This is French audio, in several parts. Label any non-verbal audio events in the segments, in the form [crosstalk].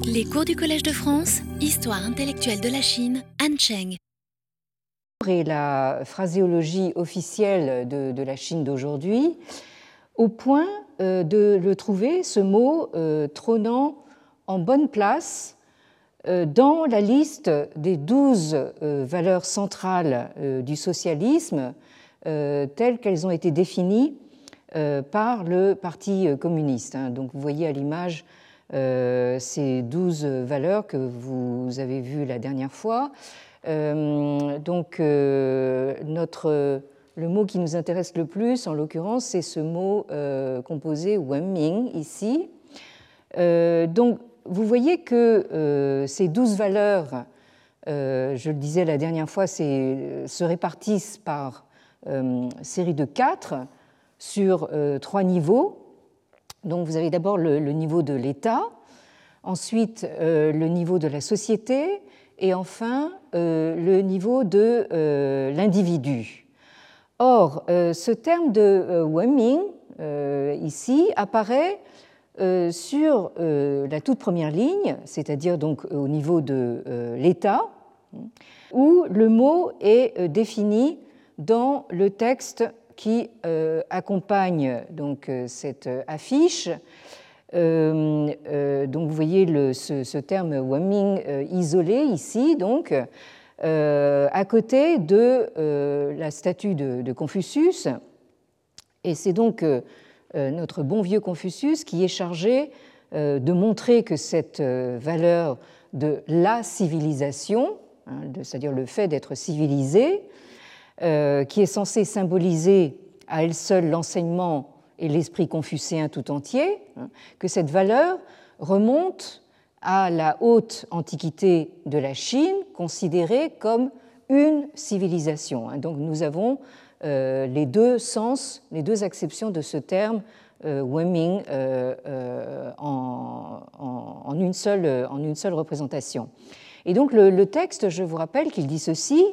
Les cours du Collège de France, Histoire intellectuelle de la Chine, Han Cheng. Et la phraséologie officielle de, la Chine d'aujourd'hui, au point euh, de le trouver, ce mot, euh, trônant en bonne place euh, dans la liste des douze valeurs centrales du socialisme telles qu'elles ont été définies par le Parti communiste. Hein. Donc vous voyez à l'image ces douze valeurs que vous avez vues la dernière fois. Euh, donc, euh, notre, le mot qui nous intéresse le plus, en l'occurrence, c'est ce mot composé Wenming ici. donc, vous voyez que ces douze valeurs, je le disais la dernière fois, se répartissent par série de quatre sur trois niveaux. Donc vous avez d'abord le, niveau de l'État, ensuite euh, le niveau de la société et enfin euh, le niveau de euh, l'individu. Or, ce terme de Wenming, ici, apparaît sur la toute première ligne, c'est-à-dire donc au niveau de l'État, où le mot est défini dans le texte qui euh, accompagne donc euh, cette affiche. Euh, donc vous voyez ce, terme Waming isolé ici, donc à côté de la statue de, de Confucius. Et c'est donc notre bon vieux Confucius qui est chargé de montrer que cette valeur de la civilisation, hein, c'est-à-dire le fait d'être civilisé, euh, qui est censée symboliser à elle seule l'enseignement et l'esprit confucéen tout entier, hein, que cette valeur remonte à la haute antiquité de la Chine, considérée comme une civilisation. Hein. Donc nous avons euh, les deux sens, les deux acceptions de ce terme euh, Weming en, une seule, en, une seule, représentation. Et donc le, texte, je vous rappelle qu'il dit ceci euh,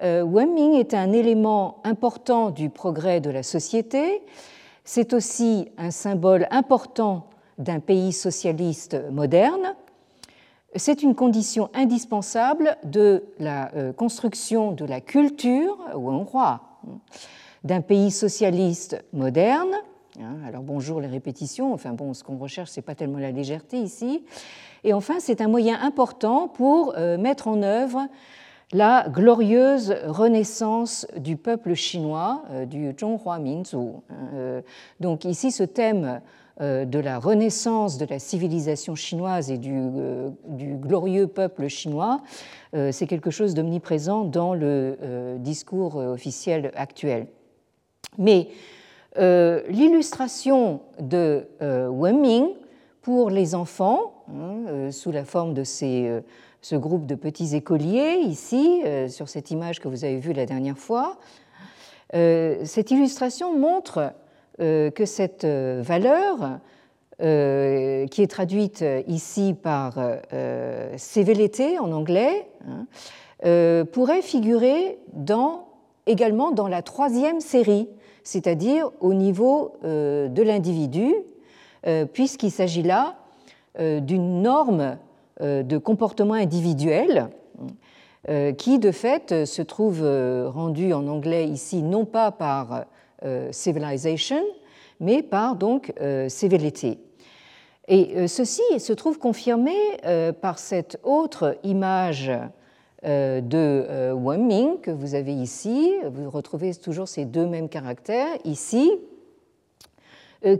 Wemming est un élément important du progrès de la société. C'est aussi un symbole important d'un pays socialiste moderne. C'est une condition indispensable de la euh, construction de la culture roi d'un pays socialiste moderne. Hein, alors bonjour les répétitions, enfin bon, ce qu'on recherche, c'est pas tellement la légèreté ici. Et enfin, c'est un moyen important pour euh, mettre en œuvre la glorieuse renaissance du peuple chinois, euh, du Zhonghua Minzu. Euh, donc ici, ce thème euh, de la renaissance de la civilisation chinoise et du, glorieux peuple chinois, c'est quelque chose d'omniprésent dans le discours officiel actuel. Mais l'illustration de Wenming pour les enfants, hein, sous la forme de ces ce groupe de petits écoliers ici, euh, sur cette image que vous avez vue la dernière fois. Euh, cette illustration montre euh, que cette valeur, qui est traduite ici par civilité en anglais, hein, pourrait figurer également dans la troisième série, c'est-à-dire au niveau de l'individu, puisqu'il s'agit là d'une norme euh, de comportement individuel euh, qui, de fait, se trouve euh, rendu en anglais ici non pas par civilization, mais par donc civility. Et ceci se trouve confirmé par cette autre image de Wenming que vous avez ici. Vous retrouvez toujours ces deux mêmes caractères ici,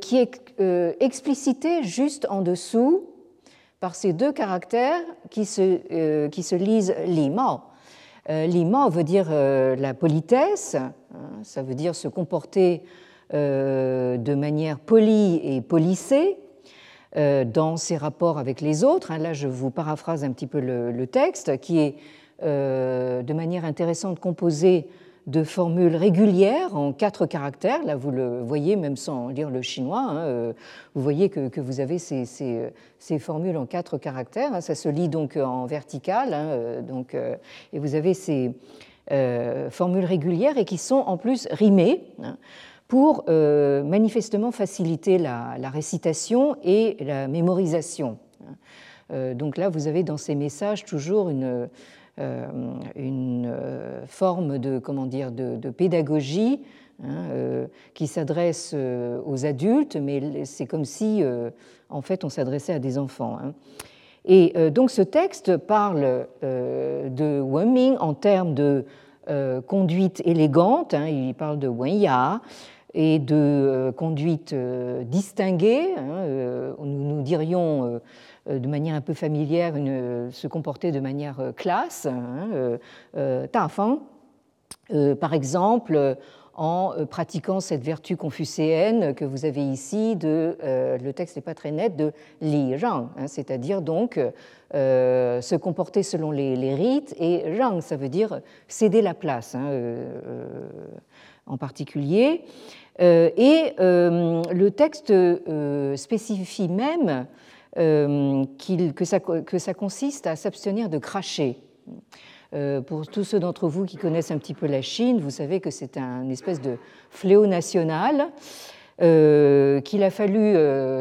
qui est explicité juste en dessous par ces deux caractères qui se, euh, qui se lisent limao. Euh, limao veut dire euh, la politesse, hein, ça veut dire se comporter de manière polie et polissée dans ses rapports avec les autres. Hein. Là, je vous paraphrase un petit peu le, le texte, qui est de manière intéressante composé de formules régulières en quatre caractères. Là, vous le voyez, même sans lire le chinois, hein, euh, vous voyez que, vous avez ces, formules en quatre caractères. Hein. Ça se lit donc en vertical, hein, euh, donc, euh, et vous avez ces formules régulières et qui sont en plus rimées pour manifestement faciliter la, récitation et la mémorisation. donc là, vous avez dans ces messages toujours une, une forme de, comment dire, de, pédagogie hein, qui s'adresse aux adultes, mais c'est comme si, en fait, on s'adressait à des enfants. Hein. Et donc ce texte parle de Wenming en termes de conduite élégante, hein, il parle de Wenya, et de euh, conduite euh, distinguée. Euh, nous, dirions de manière un peu familière se comporter de manière classe. Hein, par exemple, en pratiquant cette vertu confucéenne que vous avez ici le texte n'est pas très net, de li rang, hein, c'est-à-dire donc se comporter selon les, rites, et rang, ça veut dire céder la place en particulier. Euh, et euh, le texte euh, spécifie même que ça, que, ça, consiste à s'abstenir de cracher. Pour tous ceux d'entre vous qui connaissent un petit peu la Chine, vous savez que c'est un espèce de fléau national qu'il a fallu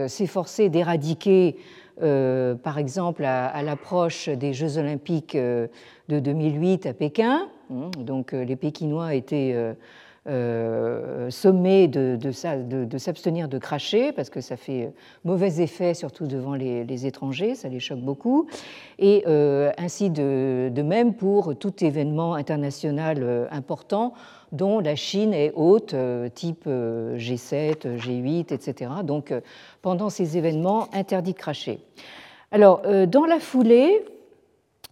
s'efforcer d'éradiquer, par exemple, à, l'approche des Jeux olympiques de 2008 à Pékin. Donc les Pékinois étaient euh, sommet de, de, s'abstenir de cracher parce que ça fait mauvais effet, surtout devant les, étrangers, ça les choque beaucoup. Et euh, ainsi de, même pour tout événement international euh, important dont la Chine est hôte, type G7, G8, etc. Donc pendant ces événements, interdit de cracher. Alors, dans la foulée,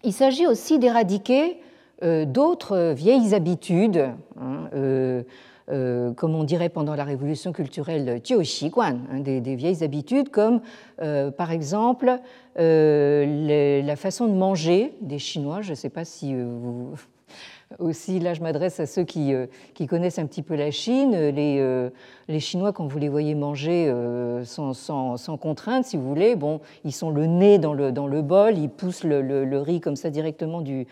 il s'agit aussi d'éradiquer euh, d'autres vieilles habitudes, hein, euh, euh, comme on dirait pendant la révolution culturelle, hein, des, des vieilles habitudes, comme par exemple la façon de manger des Chinois. Je ne sais pas si vous aussi, là je m'adresse à ceux qui, euh, qui, connaissent un petit peu la Chine. Les, euh, Chinois, quand vous les voyez manger euh, sans, contrainte, si vous voulez, bon, ils sont le nez dans le, bol, ils poussent le, riz comme ça directement du,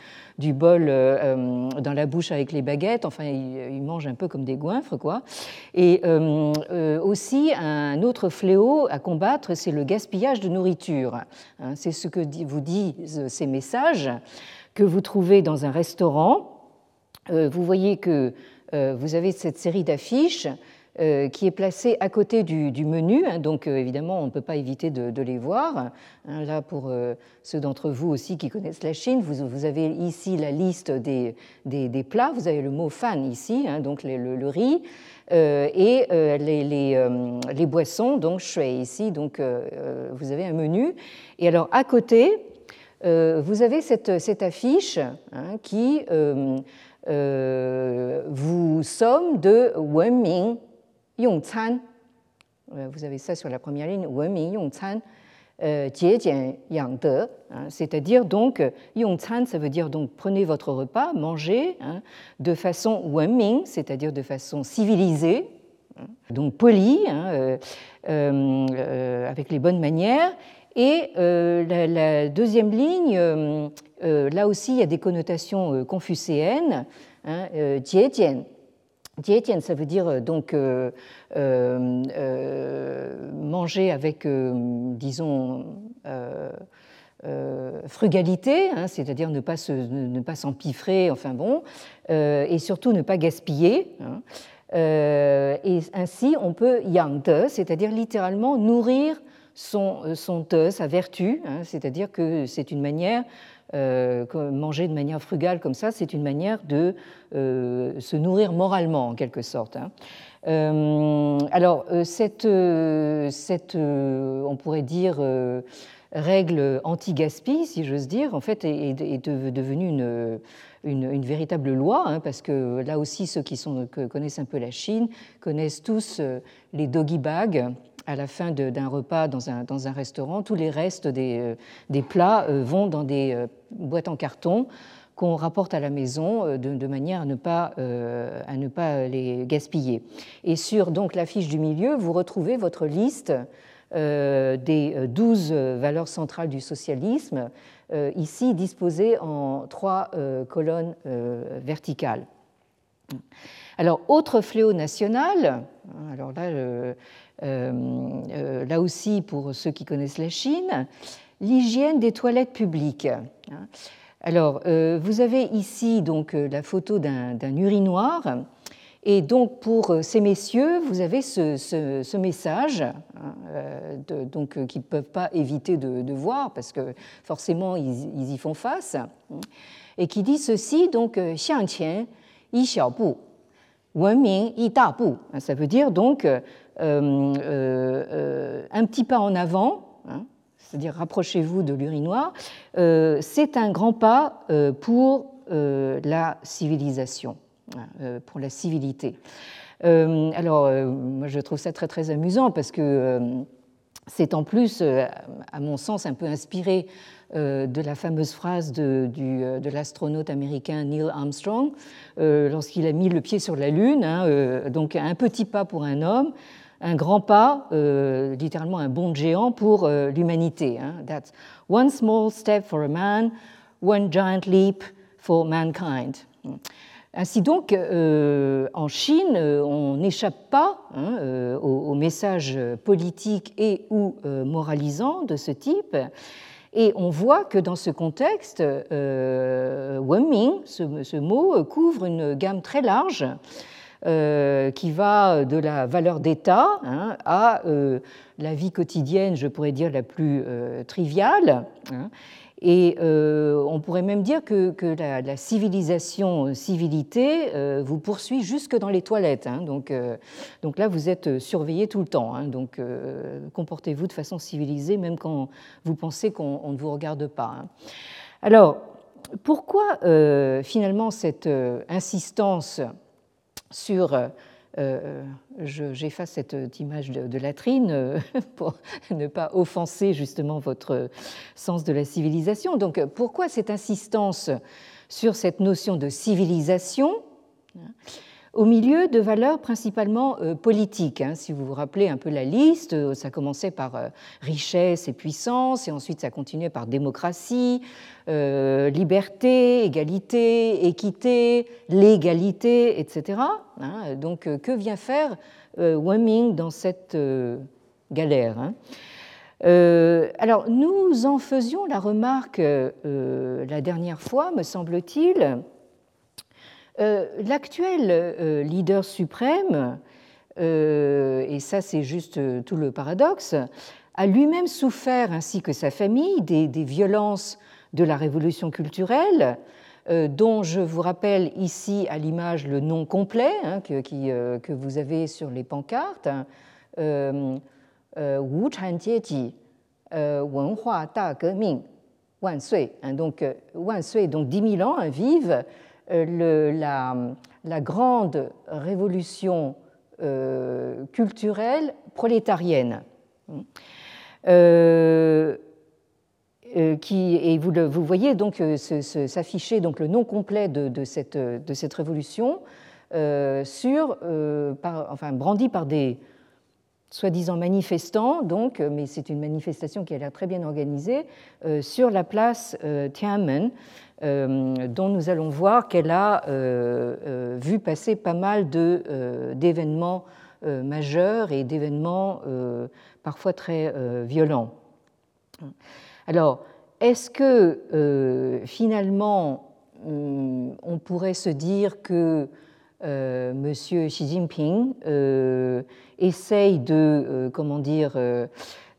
bol dans la bouche avec les baguettes. Enfin, ils, mangent un peu comme des goinfres, quoi. Et aussi, un autre fléau à combattre, c'est le gaspillage de nourriture. Hein. c'est ce que vous disent ces messages que vous trouvez dans un restaurant vous voyez que euh, vous avez cette série d'affiches euh, qui est placée à côté du, menu, hein, donc évidemment on ne peut pas éviter de, les voir. Hein, là, pour ceux d'entre vous aussi qui connaissent la Chine, vous, avez ici la liste des, plats, vous avez le mot fan ici, hein, donc le, riz, et les, boissons, donc shui ici, donc vous avez un menu. Et alors à côté, vous avez cette, affiche qui euh, vous sommes de Wenming Yongcan. Euh, vous avez ça sur la première ligne, Wenming Yongcan. Euh, Yang De, hein, c'est-à-dire donc Yongcan, ça veut dire donc prenez votre repas, mangez hein, de façon Wenming, c'est-à-dire de façon civilisée, hein, donc polie, avec les bonnes manières, et euh, la, deuxième ligne, euh, euh, là aussi, il y a des connotations confucéennes. Hein, Jietian. ça veut dire donc manger avec, disons, frugalité, hein, c'est-à-dire ne pas ne pas s'empiffrer, enfin bon, et surtout ne pas gaspiller. Hein. et ainsi, on peut yang c'est-à-dire littéralement nourrir son, euh, son sa vertu, hein, c'est-à-dire que c'est une manière, euh, manger de manière frugale comme ça, c'est une manière de euh, se nourrir moralement en quelque sorte. Hein. alors, cette, cette on pourrait dire, règle anti-gaspi, si j'ose dire, en fait, est, devenue une, une, véritable loi, hein, parce que là aussi, ceux qui sont, connaissent un peu la Chine connaissent tous les doggy bags à la fin d'un repas dans un, restaurant, tous les restes des, euh, plats euh, vont dans des euh, boîtes en carton qu'on rapporte à la maison de, manière à ne, pas, à ne pas les gaspiller. Et sur donc l'affiche du milieu, vous retrouvez votre liste des douze valeurs centrales du socialisme, ici disposées en trois colonnes verticales. Alors, autre fléau national, alors là, euh, euh, là aussi pour ceux qui connaissent la Chine, l'hygiène des toilettes publiques. Alors, vous avez ici donc la photo d'un urinoir. Et donc pour euh, ces messieurs, vous avez ce, message hein, euh, euh, qu'ils ne peuvent pas éviter de, voir parce que forcément ils, y font face, et qui dit ceci donc Xiang Yi Ça veut dire donc un petit pas en avant, hein, c'est-à-dire rapprochez-vous de l'urinoir, c'est un grand pas pour la civilisation. Euh, pour la civilité. Euh, alors, euh, moi, je trouve ça très très amusant parce que c'est en plus, à mon sens, un peu inspiré de la fameuse phrase de, de l'astronaute américain Neil Armstrong lorsqu'il a mis le pied sur la Lune. Hein, donc, un petit pas pour un homme, un grand pas, littéralement un bond géant pour l'humanité. Hein. That's one small step for a man, one giant leap for mankind. Ainsi donc, euh, en Chine, euh, on n'échappe pas hein, euh, aux, messages politiques et ou moralisants de ce type. Et on voit que dans ce contexte, Wenming, ce, ce, mot, couvre une gamme très large qui va de la valeur d'État hein, à la vie quotidienne, je pourrais dire, la plus triviale. Hein, et euh, on pourrait même dire que, la, civilisation euh, civilité euh, vous poursuit jusque dans les toilettes. Hein. donc, donc, là, vous êtes surveillé tout le temps. Hein. donc comportez-vous de façon civilisée, même quand vous pensez qu'on ne vous regarde pas. Hein. Alors, pourquoi finalement cette insistance sur euh, j'efface cette image de, latrine euh, [laughs] pour ne pas offenser justement votre sens de la civilisation. Donc pourquoi cette insistance sur cette notion de civilisation au milieu de valeurs principalement euh, politiques. Hein. Si vous vous rappelez un peu la liste, euh, ça commençait par euh, richesse et puissance, et ensuite ça continuait par démocratie, liberté, égalité, équité, légalité, etc. Hein. Donc que vient faire Weming dans cette galère hein. alors, nous en faisions la remarque la dernière fois, me semble-t-il, l'actuel euh, leader suprême, euh, et ça c'est juste tout le paradoxe, a lui-même souffert, ainsi que sa famille, des, violences de la révolution culturelle, dont je vous rappelle ici à l'image le nom complet hein, que, que, vous avez sur les pancartes. Wu Chanjieji Wenhua Da Geming Wan Sui. Hein, donc, Wan Sui, donc 10 000 ans, hein, vive euh, la, grande révolution euh, culturelle prolétarienne. Euh, qui, et vous, voyez donc s'afficher donc le nom complet de, cette, révolution sur, enfin, brandi par des soi-disant manifestants, donc, mais c'est une manifestation qui a l'air très bien organisée, sur la place euh, dont nous allons voir qu'elle a euh, euh, vu passer pas mal d'événements majeurs et d'événements parfois très violents. Alors, est-ce que finalement on pourrait se dire que M. Xi Jinping essaye de, comment dire,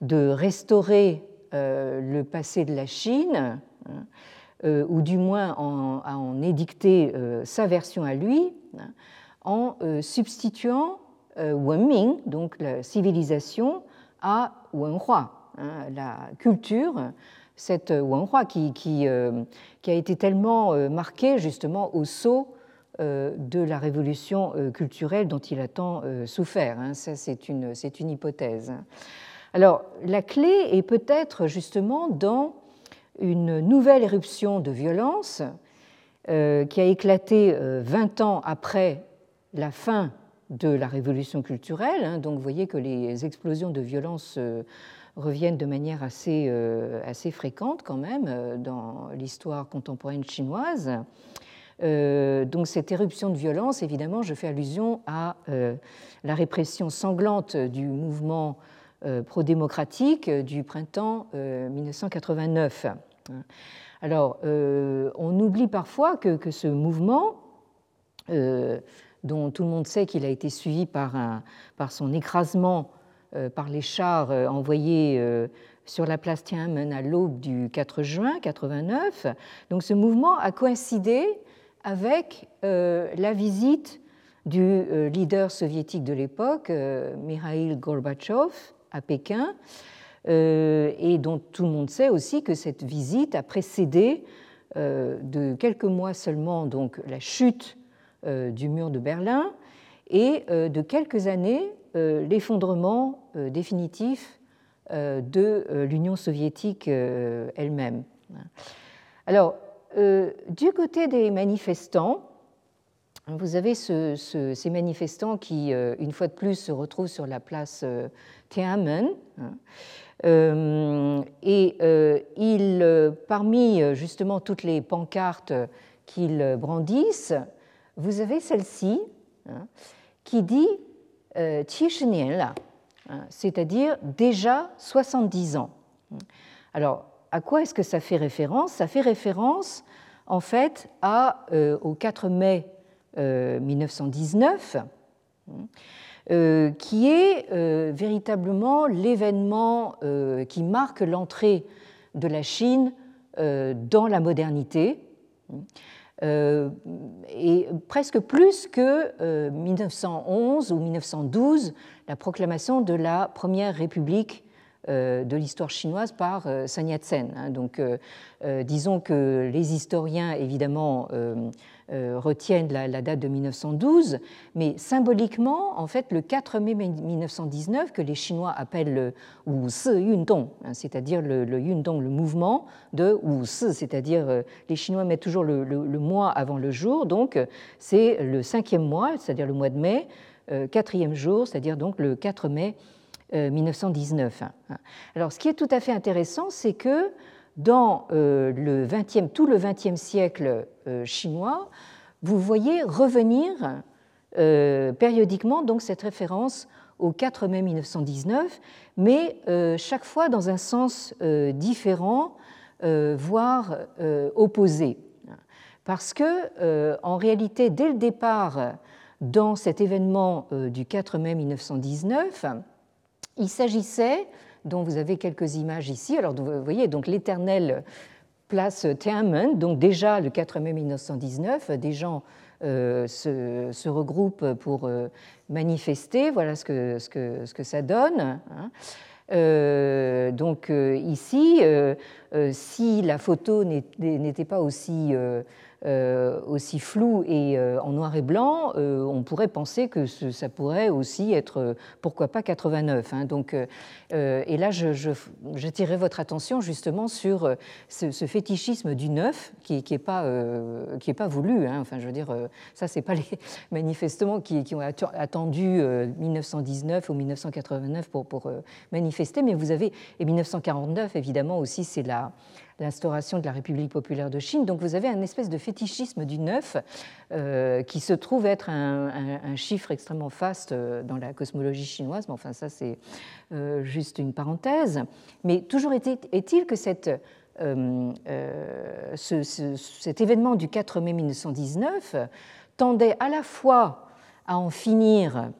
de restaurer le passé de la Chine hein, euh, ou du moins en, à en édicter euh, sa version à lui, en euh, substituant Wenming, donc la civilisation, à Wenhua, hein, la culture, cette Wenhua qui, qui, qui, a été tellement marquée justement au saut de la révolution culturelle dont il a tant souffert. Hein. Ça, c'est une, une hypothèse. Alors, la clé est peut-être justement dans une nouvelle éruption de violence euh, qui a éclaté 20 euh, ans après la fin de la révolution culturelle. Hein. donc vous voyez que les explosions de violence euh, reviennent de manière assez, assez fréquente quand même dans l'histoire contemporaine chinoise. donc cette éruption de violence, évidemment, je fais allusion à la répression sanglante du mouvement pro-démocratique du printemps 1989. Alors, on oublie parfois que, ce mouvement, dont tout le monde sait qu'il a été suivi par, son écrasement par les chars envoyés sur la place Tiananmen à l'aube du 4 juin 89. Donc ce mouvement a coïncidé avec euh, la visite du euh, leader soviétique de l'époque, euh, Mikhail Gorbatchev, à Pékin, et dont tout le monde sait aussi que cette visite a précédé de quelques mois seulement donc la chute du mur de Berlin et de quelques années l'effondrement définitif euh, de euh, l'Union soviétique euh, elle-même. Alors, du côté des manifestants, vous avez ces manifestants qui, une fois de plus, se retrouvent sur la place Tiananmen. Hein. et ils, parmi justement toutes les pancartes qu'ils brandissent, vous avez celle-ci hein, qui dit euh, Hein, c'est-à-dire déjà 70 ans. Alors, à quoi est-ce que ça fait référence? Ça fait référence, en fait, à, euh, au 4 mai 1919, euh, euh, qui est véritablement l'événement qui marque l'entrée de la Chine dans la modernité. et presque plus que 1911 ou 1912, la proclamation de la première république euh, de l'histoire chinoise par euh, Sun Yat-sen. Hein. Donc, euh, disons que les historiens, évidemment, retiennent la, date de 1912, mais symboliquement, en fait, le 4 mai 1919, que les Chinois appellent le Wu Yundong, hein, c'est-à-dire le, le, Yundong, le mouvement de Wu c'est-à-dire les Chinois mettent toujours le, mois avant le jour, donc c'est le cinquième mois, c'est-à-dire le mois de mai, euh, quatrième jour, c'est-à-dire donc le 4 mai 1919. Euh, Alors, ce qui est tout à fait intéressant, c'est que dans euh, le 20e, tout le XXe siècle chinois, vous voyez revenir périodiquement donc cette référence au 4 mai 1919, mais chaque fois dans un sens différent, voire opposé. Parce que, en réalité, dès le départ, dans cet événement euh, du 4 mai 1919, il s'agissait, dont vous avez quelques images ici, alors vous voyez donc l'éternelle place Tiananmen, donc déjà le 4 mai 1919, des gens euh, se, regroupent pour euh, manifester, voilà ce que, ce que, ce que ça donne. Hein. donc ici, si la photo n'était pas aussi euh, aussi flou et euh, en noir et blanc, euh, on pourrait penser que ça pourrait aussi être, pourquoi pas, 89. Hein. Donc, et là, j'attirerai votre attention justement sur ce, fétichisme du neuf qui n'est pas, qui pas voulu. Hein. Enfin, je veux dire, ça, c'est pas les [laughs] manifestants qui, qui ont attendu 1919 ou 1989 pour, pour manifester, mais vous avez, et 1949 évidemment aussi, c'est la l'instauration de la République populaire de Chine. Donc vous avez un espèce de fétichisme du neuf euh, qui se trouve être un, chiffre extrêmement faste euh, dans la cosmologie chinoise, mais enfin ça c'est euh, juste une parenthèse. Mais toujours est-il que cette, cet événement du 4 mai 1919 tendait à la fois à en finir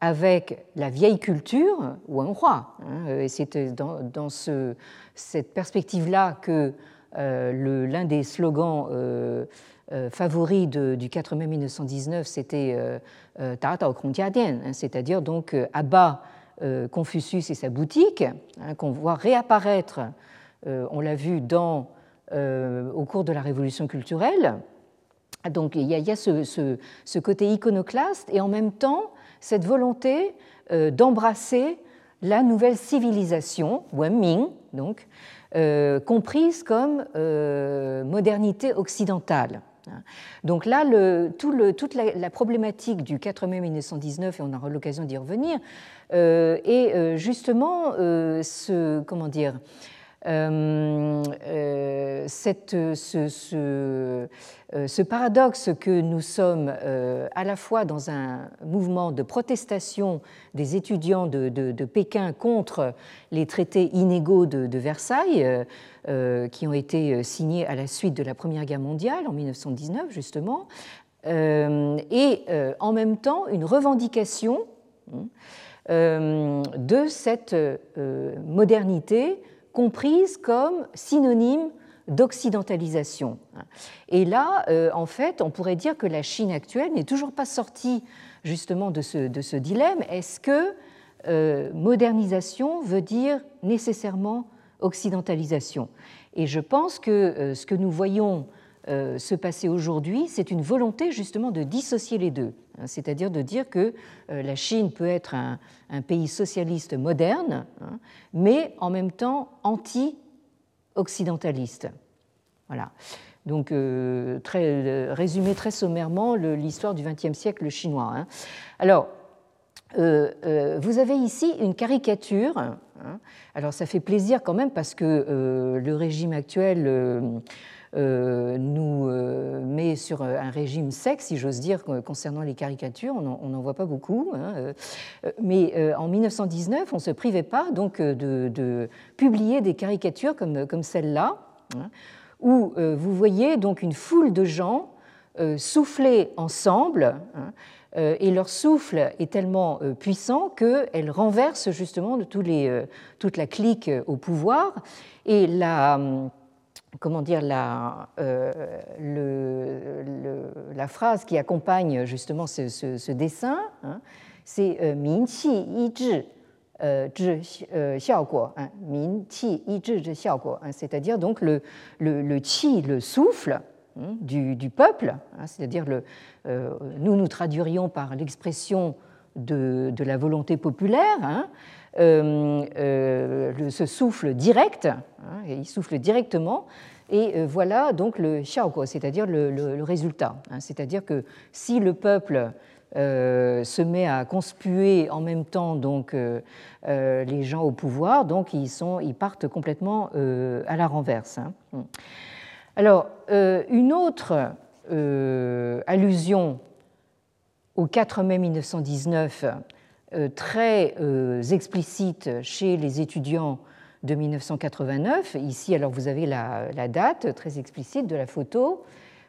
avec la vieille culture, roi. Hein, et c'est dans, dans ce, cette perspective-là que euh, l'un des slogans euh, euh, favoris du 4 mai 1919, c'était euh, Tao hein, c'est-à-dire donc abat Confucius et sa boutique, hein, qu'on voit réapparaître, on l'a vu au cours de la Révolution culturelle. Donc il y a, ce, côté iconoclaste et en même temps cette volonté d'embrasser la nouvelle civilisation, Wenming, donc, euh, comprise comme euh, modernité occidentale. Donc là, toute la, problématique du 4 mai 1919, et on aura l'occasion d'y revenir, euh, est justement ce, comment dire, cette, ce, ce, paradoxe que nous sommes à la fois dans un mouvement de protestation des étudiants de, Pékin contre les traités inégaux de, Versailles, qui ont été signés à la suite de la Première Guerre mondiale en 1919 justement, et en même temps une revendication hein, euh, de cette euh, modernité comprise comme synonyme d'occidentalisation. Et là, euh, en fait, on pourrait dire que la Chine actuelle n'est toujours pas sortie justement de ce, de ce dilemme. Est-ce que modernisation veut dire nécessairement occidentalisation? Et je pense que ce que nous voyons se passer aujourd'hui, c'est une volonté justement de dissocier les deux. Hein, c'est-à-dire de dire que euh, la Chine peut être un, pays socialiste moderne, hein, mais en même temps anti-occidentaliste. Voilà. Donc, euh, très, euh, résumé très sommairement l'histoire du XXe siècle chinois. Hein. Alors, vous avez ici une caricature. Alors, ça fait plaisir quand même parce que le régime actuel euh, nous euh, met sur un régime sec, si j'ose dire, concernant les caricatures. On n'en voit pas beaucoup. Hein, euh, mais en 1919, on ne se privait pas donc de, publier des caricatures comme, comme celle-là, hein, où vous voyez donc une foule de gens souffler ensemble. Hein, et leur souffle est tellement puissant qu'elle renverse justement toute la clique au pouvoir. Et la, comment dire, la, euh, la, phrase qui accompagne justement ce, dessin, hein, c'est Min qi yi zhi c'est-à-dire donc le, le, le qi, le souffle hein, du, peuple, hein, c'est-à-dire euh, nous nous traduirions par l'expression de, de, la volonté populaire, euh, ce souffle direct, hein, il souffle directement, et euh, voilà donc le xiaoguo, c'est-à-dire le, résultat. Hein. c'est-à-dire que si le peuple se met à conspuer en même temps donc les gens au pouvoir, donc ils, sont, ils partent complètement à la renverse. Hein. Alors, une autre allusion au 4 mai 1919 euh, très euh, explicite chez les étudiants de 1989. Ici, alors vous avez la, date très explicite de la photo.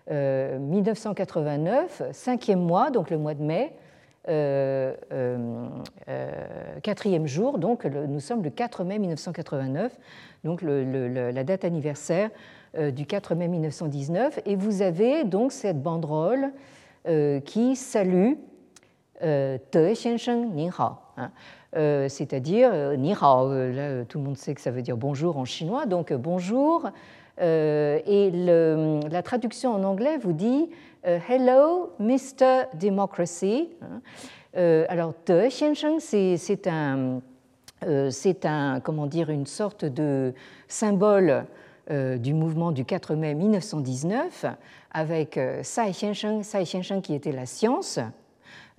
1989, euh, cinquième mois, donc le mois de mai, quatrième jour, donc nous sommes le 4 mai 1989, donc la date anniversaire du 4 mai 1919, et vous avez donc cette banderole qui salue euh. Euh, c'est-à-dire, euh, là, tout le monde sait que ça veut dire bonjour en chinois, donc bonjour. et la traduction en anglais vous dit Hello, Mr. Democracy. Alors, c'est un, c'est un, comment dire, une sorte de symbole du mouvement du 4 mai 1919 avec Sai Xiansheng, Sai Xiansheng qui était la science, euh,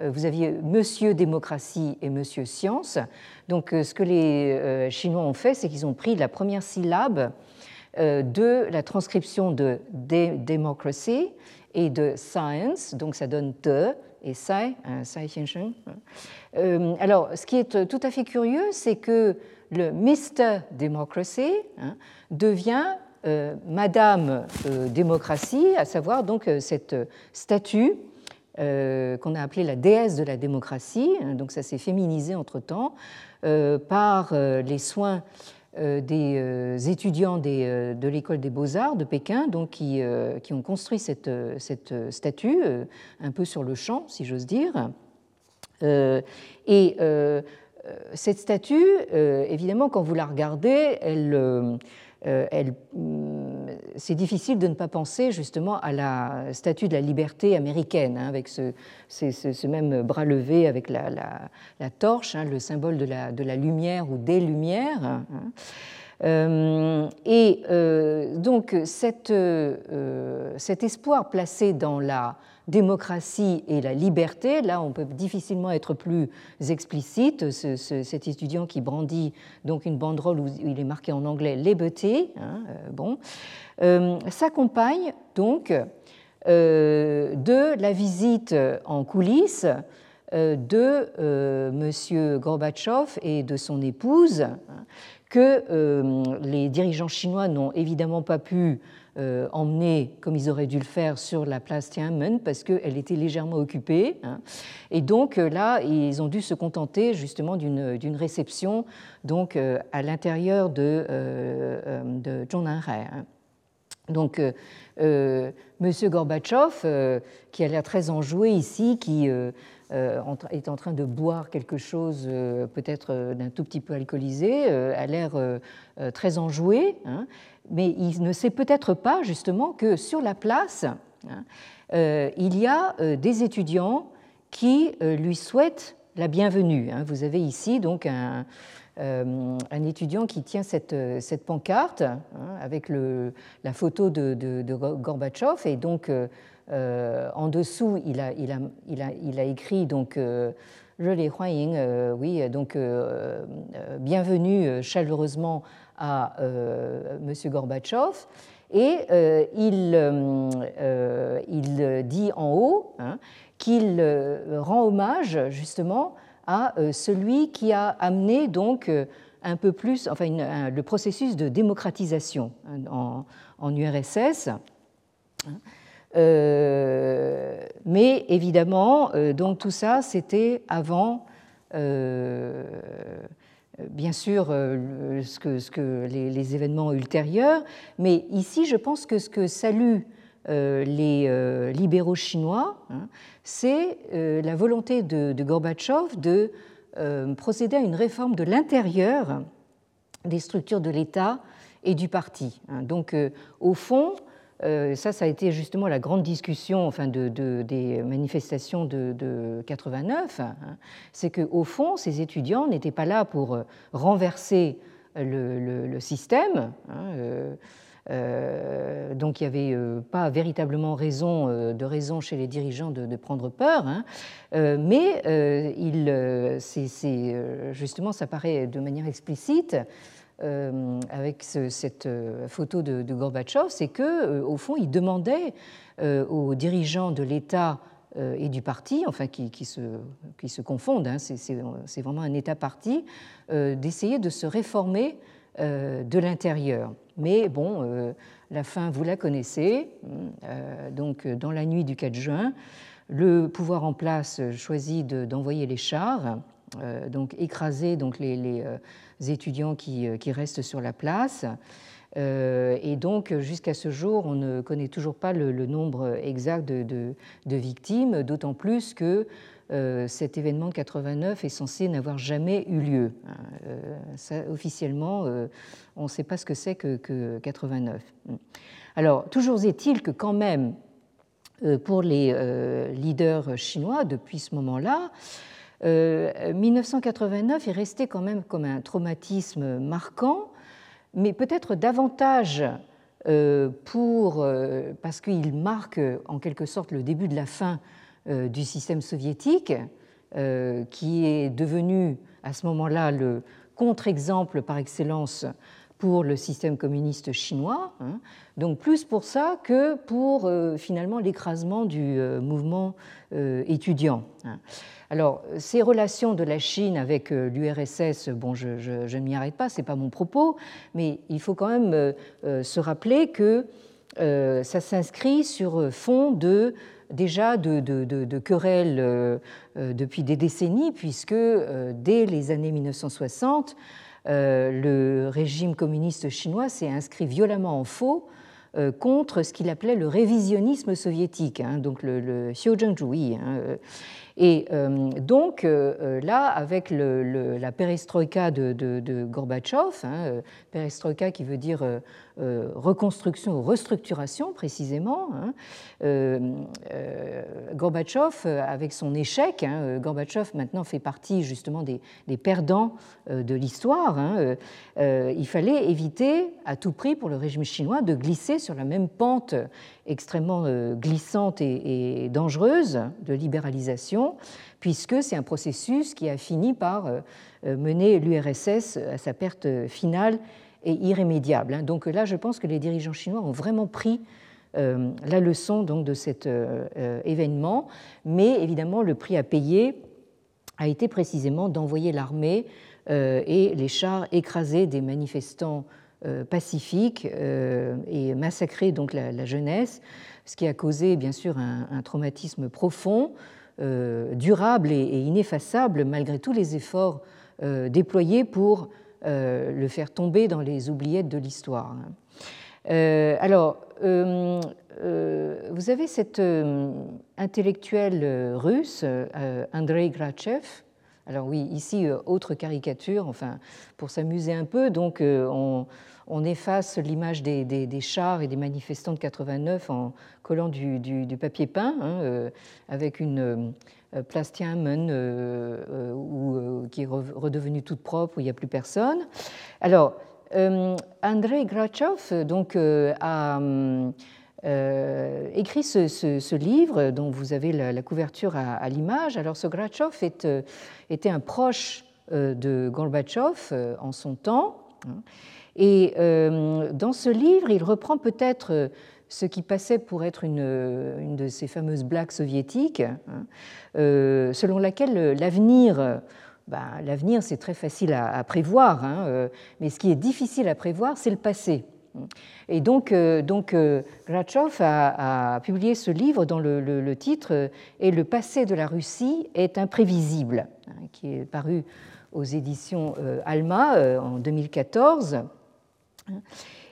vous aviez Monsieur démocratie et Monsieur science. Donc euh, ce que les euh, Chinois ont fait, c'est qu'ils ont pris la première syllabe de la transcription de democracy et de science, donc ça donne de et sai, sai xiansheng. Alors, ce qui est tout à fait curieux, c'est que le Mr. Democracy hein, devient Madame démocratie, à savoir donc cette statue euh, qu'on a appelée la déesse de la démocratie, donc ça s'est féminisé entre-temps, euh, par euh, les soins des étudiants de l'école des beaux-arts de Pékin, donc qui, ont construit cette, statue, un peu sur le champ, si j'ose dire. et cette statue, évidemment, quand vous la regardez, elle euh, mm, c'est difficile de ne pas penser justement à la statue de la liberté américaine, hein, avec ce, même bras levé avec la, torche, hein, le symbole de la, lumière ou des lumières. Hein. et donc cet espoir placé dans la démocratie et la liberté. Là, on peut difficilement être plus explicite. cet étudiant qui brandit donc une banderole où il est marqué en anglais liberté, hein, euh, bon, euh, s'accompagne donc euh, de la visite en coulisses de M. Gorbatchev et de son épouse, hein, que les dirigeants chinois n'ont évidemment pas pu euh, emmenée comme ils auraient dû le faire sur la place Tiananmen parce qu'elle était légèrement occupée. Hein. Et donc euh, là, ils ont dû se contenter justement d'une réception donc, euh, à l'intérieur de, de Zhongnanhai. Hein. Donc, euh, M. Gorbatchev, qui a l'air très enjoué ici, qui est en train de boire quelque chose peut-être d'un tout petit peu alcoolisé, a l'air très enjoué. Hein mais il ne sait peut-être pas justement que sur la place, hein, euh, il y a euh, des étudiants qui euh, lui souhaitent la bienvenue. Hein. Vous avez ici donc un, étudiant qui tient cette, pancarte hein, avec la photo de, Gorbatchev et donc en dessous il a, il a, il a, il a écrit donc oui, donc bienvenue chaleureusement à euh, M. Gorbatchev. Et euh, il, euh, il, dit en haut hein, qu'il rend hommage justement à celui qui a amené donc un peu plus, enfin le processus de démocratisation hein, en, URSS. mais évidemment, donc tout ça, c'était avant bien sûr euh, ce que, ce que les, événements ultérieurs, mais ici je pense que ce que saluent euh, les euh, libéraux chinois, hein, c'est la volonté de, Gorbatchev de procéder à une réforme de l'intérieur des structures de l'État et du parti. Hein. Donc au fond, ça, ça a été justement la grande discussion enfin, de, des manifestations de, 89. Hein. C'est qu'au fond, ces étudiants n'étaient pas là pour euh, renverser le, système. Hein, euh, donc il n'y avait pas véritablement raison, de raison chez les dirigeants de, prendre peur, hein. mais justement, ça paraît de manière explicite euh, avec cette euh, photo de, Gorbatchev, c'est que, euh, au fond, il demandait aux dirigeants de l'État et du parti, enfin qui, se, qui se, confondent, hein, c'est vraiment un État-parti, d'essayer de se réformer de l'intérieur. Mais bon, la fin, vous la connaissez. donc, dans la nuit du 4 juin, le pouvoir en place choisit d'envoyer les chars, donc écraser donc les étudiants qui, euh, qui restent sur la place. Euh, et donc, jusqu'à ce jour, on ne connaît toujours pas le, nombre exact de, de, victimes, d'autant plus que euh, cet événement de 89 est censé n'avoir jamais eu lieu. officiellement, on ne sait pas ce que c'est que, que, 89. Alors, toujours est-il que quand même, pour les leaders chinois, depuis ce moment-là, 1989 euh, est resté quand même comme un traumatisme marquant, mais peut-être davantage euh, euh, parce qu'il marque en quelque sorte le début de la fin du système soviétique, qui est devenu à ce moment-là le contre-exemple par excellence pour le système communiste chinois, hein. donc plus pour ça que pour finalement l'écrasement du mouvement étudiant. Hein. Alors, ces relations de la Chine avec euh, l'URSS, bon, je, ne m'y arrête pas, ce n'est pas mon propos, mais il faut quand même euh, euh, se rappeler que ça s'inscrit sur fond de déjà de, querelles depuis des décennies, puisque dès les années 1960, le régime communiste chinois s'est inscrit violemment en faux contre ce qu'il appelait le révisionnisme soviétique, hein, donc le, le Xiuzhengzhui. Hein, Et donc là, avec la perestroïka de, Gorbatchev, hein, perestroïka qui veut dire reconstruction ou restructuration précisément, hein, Gorbatchev, avec son échec, hein, Gorbatchev maintenant fait partie justement des, perdants de l'histoire, il fallait éviter à tout prix pour le régime chinois de glisser sur la même pente extrêmement euh, glissante et, dangereuse de libéralisation, puisque c'est un processus qui a fini par euh, euh, mener l'URSS à sa perte finale et irrémédiable. Hein. Donc là, je pense que les dirigeants chinois ont vraiment pris la leçon donc, de cet événement, mais évidemment, le prix à payer a été précisément d'envoyer l'armée et les chars écrasés des manifestants euh, pacifique euh, et massacrer donc la, jeunesse, ce qui a causé bien sûr un, traumatisme profond, euh, durable et, ineffaçable malgré tous les efforts déployés pour le faire tomber dans les oubliettes de l'histoire. alors, vous avez cet intellectuel russe, Andrei Grachev, alors oui, ici, autre caricature, enfin, pour s'amuser un peu, donc on, efface l'image des, chars et des manifestants de 89 en collant du, papier peint hein, euh, avec une euh, plastiamen euh, qui est redevenue toute propre, où il n'y a plus personne. Alors, Andrei Grachev donc, a écrit ce, livre dont vous avez la, couverture à, l'image. Alors, ce Grachev était un proche de Gorbatchev en son temps. Hein, et euh, dans ce livre, il reprend peut-être euh, ce qui passait pour être une, de ces fameuses blagues soviétiques, hein, euh, selon laquelle l'avenir, ben, l'avenir c'est très facile à, prévoir, hein, mais ce qui est difficile à prévoir, c'est le passé. Et donc, donc a, publié ce livre dont le, titre est Le passé de la Russie est imprévisible, hein, qui est paru aux éditions Alma en 2014.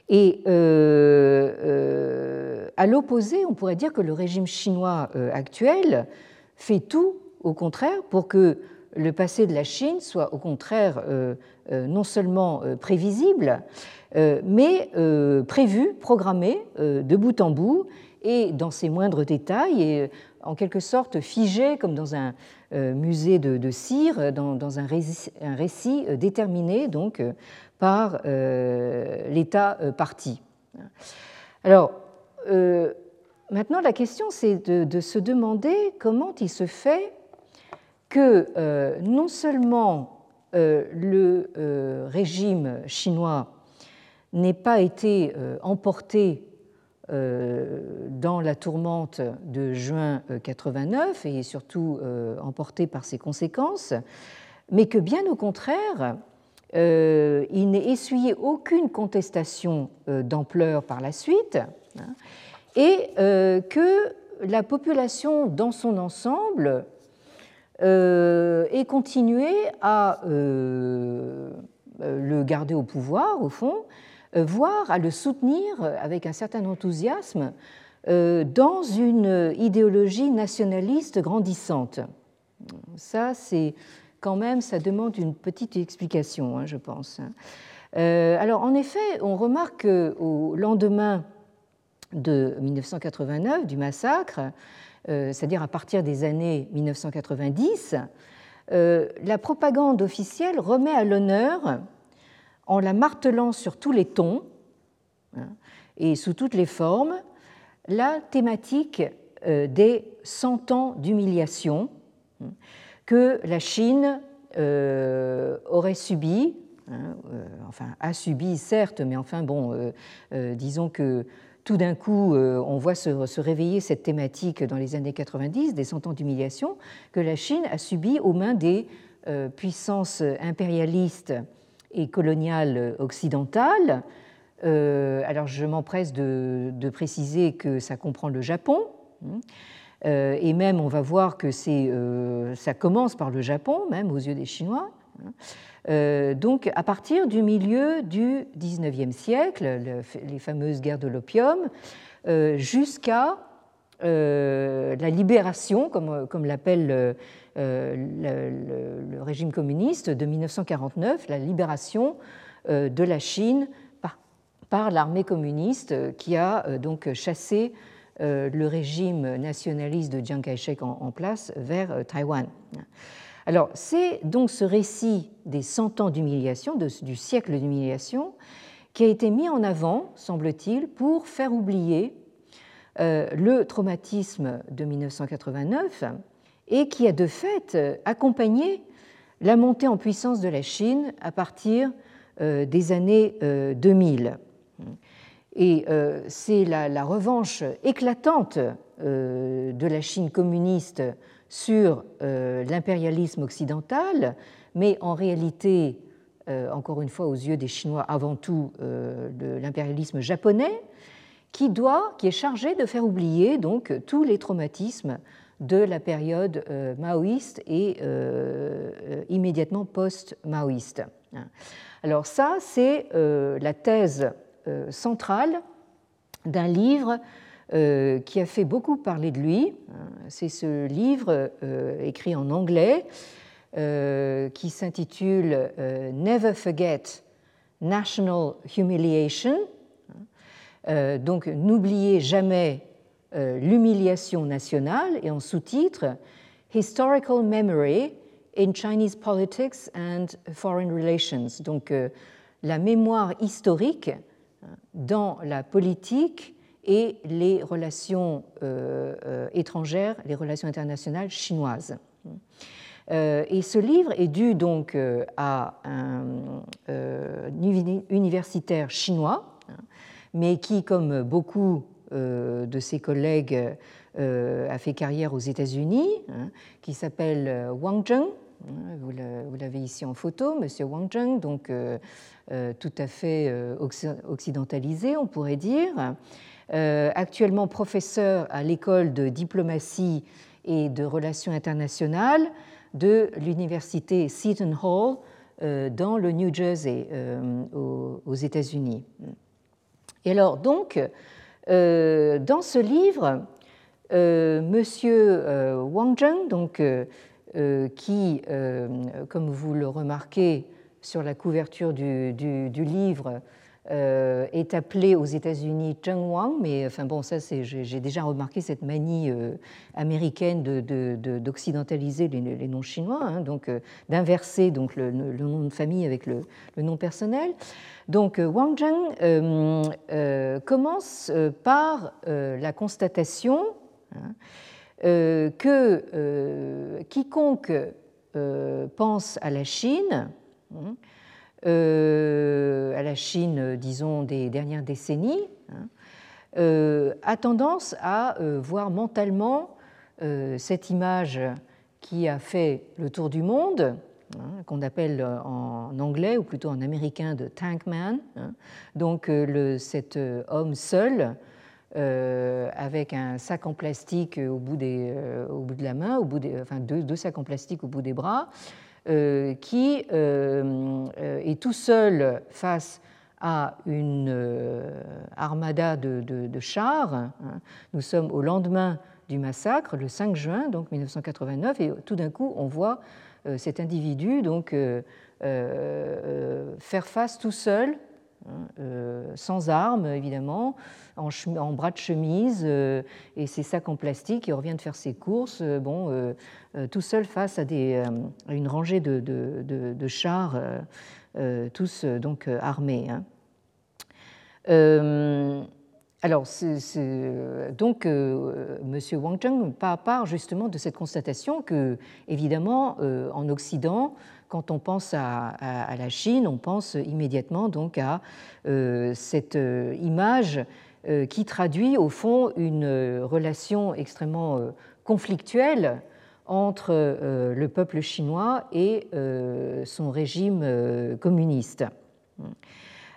Et euh, euh, à l'opposé, on pourrait dire que le régime chinois euh, actuel fait tout, au contraire, pour que le passé de la Chine soit au contraire non seulement prévisible, mais prévu, programmé de bout en bout et dans ses moindres détails, en quelque sorte figé comme dans un musée de, cire, dans, un, récit, récit déterminé donc par euh, l'État euh, parti. Alors, euh, maintenant, la question, c'est de, se demander comment il se fait que non seulement le régime chinois n'ait pas été emporté dans la tourmente de juin 89 et surtout emporté par ses conséquences, mais que bien au contraire, euh, il n'est essuyé aucune contestation euh, d'ampleur par la suite, hein, et euh, que la population dans son ensemble ait continué à le garder au pouvoir, au fond, voire à le soutenir avec un certain enthousiasme dans une idéologie nationaliste grandissante. Ça, c'est quand même, ça demande une petite explication, hein, je pense. Euh, alors, en effet, on remarque qu'au lendemain de 1989, du massacre, euh, c'est-à-dire à partir des années 1990, euh, la propagande officielle remet à l'honneur, en la martelant sur tous les tons hein, et sous toutes les formes, la thématique des 100 ans d'humiliation hein, que la Chine euh, aurait subi, hein, euh, enfin a subi certes, mais enfin bon, euh, disons que tout d'un coup, on voit se, réveiller cette thématique dans les années 90, des cent ans d'humiliation, que la Chine a subi aux mains des puissances impérialistes et coloniales occidentales. alors je m'empresse de, préciser que ça comprend le Japon. Hein, euh, et même, on va voir que euh, ça commence par le Japon, même aux yeux des Chinois. Hein. Euh, donc, à partir du milieu du XIXe siècle, les fameuses guerres de l'opium, jusqu'à la libération, comme, comme l'appelle le, régime communiste de 1949, la libération de la Chine par, l'armée communiste qui a donc chassé le régime nationaliste de Chiang Kai-shek en, place vers Taïwan. Alors, c'est donc ce récit des 100 ans d'humiliation, du siècle d'humiliation, qui a été mis en avant, semble-t-il, pour faire oublier euh, le traumatisme de 1989 et qui a de fait accompagné la montée en puissance de la Chine à partir euh, des années 2000. Euh, et c'est la, revanche éclatante de la Chine communiste sur euh, l'impérialisme occidental, mais en réalité, euh, encore une fois, aux yeux des Chinois, avant tout euh, l'impérialisme japonais, qui doit, qui est chargé de faire oublier donc tous les traumatismes de la période maoïste et immédiatement post-maoïste. Alors ça, c'est la thèse centrale d'un livre euh, qui a fait beaucoup parler de lui. C'est ce livre euh, écrit en anglais euh, qui s'intitule Never Forget National Humiliation. donc, n'oubliez jamais l'humiliation nationale et en sous-titre Historical Memory in Chinese Politics and Foreign Relations. Donc, la mémoire historique dans la politique et les relations euh, euh, étrangères, les relations internationales chinoises. Euh, et ce livre est dû donc à un universitaire chinois, mais qui, comme beaucoup de ses collègues, a fait carrière aux États-Unis, hein, qui s'appelle Wang Zheng. Vous l'avez ici en photo, Monsieur Wang Zheng, donc tout à fait occidentalisé, on pourrait dire. Euh, actuellement professeur à l'école de diplomatie et de relations internationales de l'université Seton Hall euh, dans le New Jersey euh, aux États-Unis. Et alors donc, dans ce livre, Monsieur Wang Zheng, donc, qui, comme vous le remarquez sur la couverture du livre, euh, est appelé aux États-Unis Cheng Wang, mais enfin bon, ça c'est, j'ai déjà remarqué cette manie euh, américaine d'occidentaliser de, les, noms chinois, hein, donc euh, d'inverser donc le, nom de famille avec le, nom personnel. Donc Wang Zheng commence par la constatation hein, que quiconque pense à la Chine hein, à la Chine, disons, des dernières décennies, hein, euh, a tendance à euh, voir mentalement cette image qui a fait le tour du monde, hein, qu'on appelle en anglais ou plutôt en américain de tank man, hein. donc le, cet homme seul avec un sac en plastique au bout, de la main, au bout des, enfin deux, sacs en plastique au bout des bras, euh, qui euh, euh, est tout seul face à une armada de, chars. Hein. Nous sommes au lendemain du massacre, le 5 juin donc 1989, et tout d'un coup on voit cet individu donc faire face tout seul euh, sans armes évidemment, en, bras de chemise euh, et ses sacs en plastique. Il revient de faire ses courses, euh, bon, tout seul face à, une rangée de, chars, tous donc armés. Hein. alors, donc, M. Wang Zheng part justement de cette constatation que, évidemment, en Occident, quand on pense à, la Chine, on pense immédiatement donc à euh, cette euh, image euh, qui traduit au fond une relation extrêmement conflictuelle entre le peuple chinois et son régime communiste.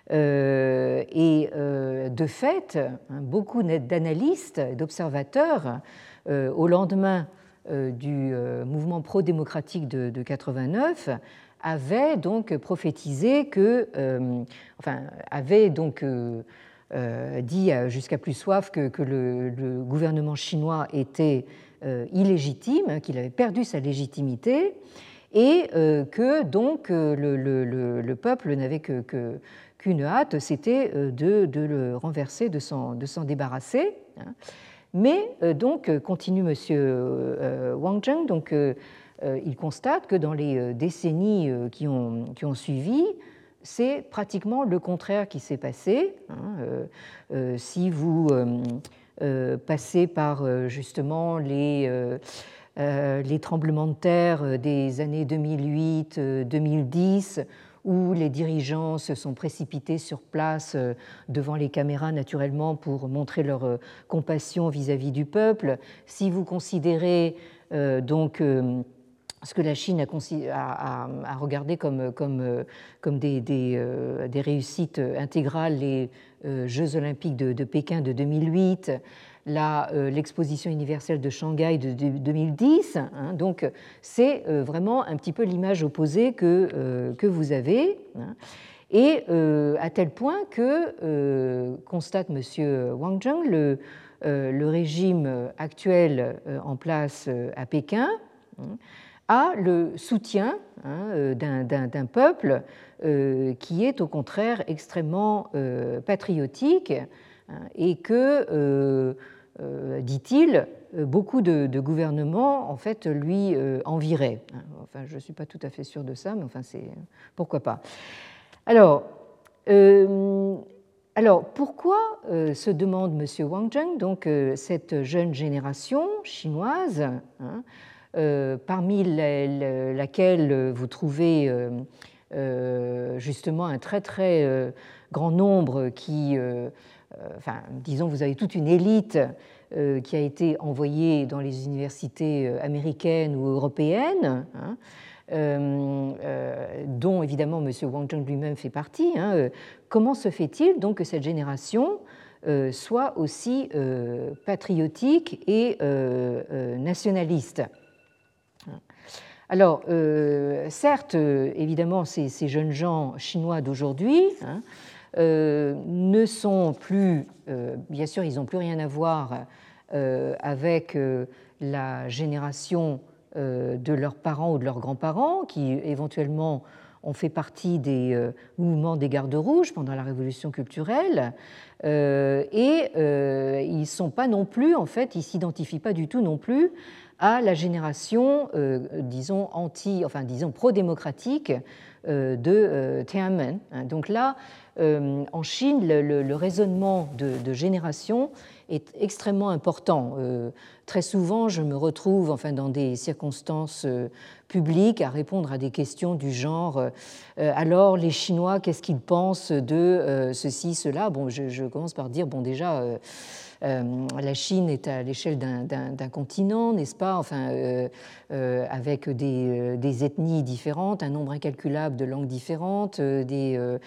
et de fait, hein, beaucoup d'analystes, d'observateurs, au lendemain du euh, mouvement pro-démocratique de, 89 avait donc prophétisé que, euh, enfin, avait donc dit jusqu'à plus soif que, le, gouvernement chinois était illégitime, hein, qu'il avait perdu sa légitimité, et que donc le, peuple n'avait qu'une hâte, c'était de, le renverser, de s'en débarrasser. Hein. Mais donc, continue M. Wang Zheng, donc, il constate que dans les décennies qui ont, qui ont suivi, c'est pratiquement le contraire qui s'est passé. Hein, euh, euh, si vous euh, passez par justement les, les, tremblements de terre des années 2008-2010, où les dirigeants se sont précipités sur place devant les caméras naturellement pour montrer leur compassion vis-à-vis du peuple, si vous considérez donc ce que la Chine a, regardé comme, des, euh, réussites intégrales, les euh, Jeux olympiques de, Pékin de 2008, euh, l'exposition universelle de Shanghai de, 2010. Hein. donc c'est vraiment un petit peu l'image opposée que, que vous avez. Hein. et à tel point que, constate M. Wang Zheng, le, régime actuel en place à Pékin, hein, a le soutien euh, d'un peuple euh, qui est au contraire extrêmement euh, patriotique et que, dit-il, beaucoup de, gouvernements en fait lui enviraient. Hein. Enfin, je ne suis pas tout à fait sûr de ça, mais enfin, c'est pourquoi pas. Alors, pourquoi se demande M. Wang Zheng, donc cette jeune génération chinoise euh, parmi laquelle vous trouvez euh, euh, justement un très très grand nombre qui, enfin, disons, vous avez toute une élite qui a été envoyée dans les universités américaines ou européennes. Hein, dont évidemment M. Wang Zheng lui-même fait partie, hein, comment se fait-il donc que cette génération soit aussi patriotique et nationaliste? Alors, euh, certes, évidemment, ces, jeunes gens chinois d'aujourd'hui hein, euh, ne sont plus, euh, bien sûr, ils n'ont plus rien à voir avec la génération de leurs parents ou de leurs grands-parents, qui éventuellement ont fait partie des mouvements des gardes rouges pendant la révolution culturelle, et ils ne sont pas non plus, en fait, ils s'identifient pas du tout non plus à la génération, euh, disons, anti, enfin, disons, pro-démocratique euh, de euh, Tiananmen. Hein. Donc là, en Chine, le, raisonnement de, génération est extrêmement important. très souvent, je me retrouve enfin, dans des circonstances publiques à répondre à des questions du genre alors les Chinois, qu'est-ce qu'ils pensent de ceci, cela? Bon, je, commence par dire bon déjà euh, la Chine est à l'échelle d'un continent, n'est-ce pas? Enfin, euh, euh, avec des, ethnies différentes, un nombre incalculable de langues différentes, des,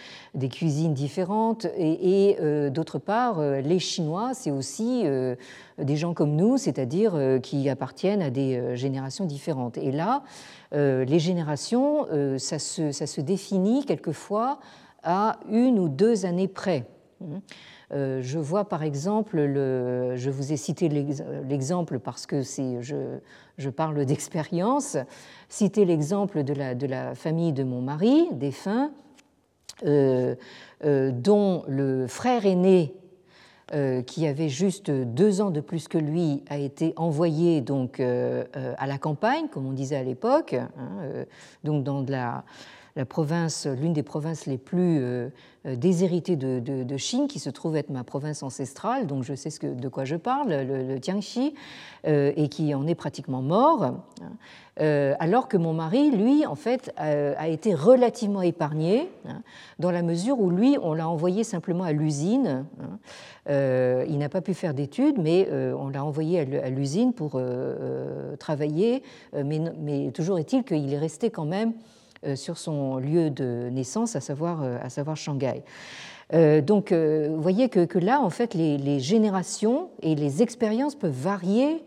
cuisines différentes, et, d'autre part, les Chinois, c'est aussi des gens comme nous, c'est-à-dire qui appartiennent à des générations différentes. Et là, les générations, ça se, ça se définit quelquefois à une ou deux années près. Euh, je vois par exemple, le, je vous ai cité l'exemple parce que je, parle d'expérience, citer l'exemple de la, famille de mon mari, défunt, euh, euh, dont le frère aîné qui avait juste deux ans de plus que lui, a été envoyé donc à la campagne, comme on disait à l'époque, hein, donc dans la province, l'une des provinces les plus euh, euh, déshéritées de, Chine, qui se trouve être ma province ancestrale, donc je sais ce de quoi je parle, le, Jiangxi, euh, et qui en est pratiquement mort, alors que mon mari, lui, en fait, a, été relativement épargné, hein, dans la mesure où lui, on l'a envoyé simplement à l'usine. Hein. il n'a pas pu faire d'études, mais on l'a envoyé à l'usine pour travailler, mais, toujours est-il qu'il est resté quand même euh, sur son lieu de naissance, à savoir, euh, à savoir Shanghai. Euh, donc, vous voyez que, là, en fait, les, générations et les expériences peuvent varier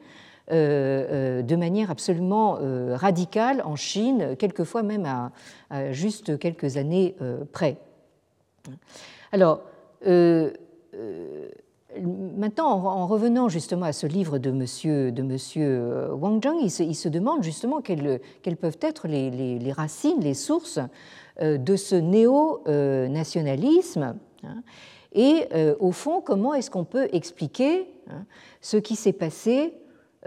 de manière absolument radicale en Chine, quelquefois même à, juste quelques années près. Alors, maintenant, en revenant justement à ce livre de monsieur, monsieur Wang Zheng, il se, demande justement quelles, peuvent être les, racines, les sources de ce néo-nationalisme. Hein, et au fond, comment est-ce qu'on peut expliquer hein, ce qui s'est passé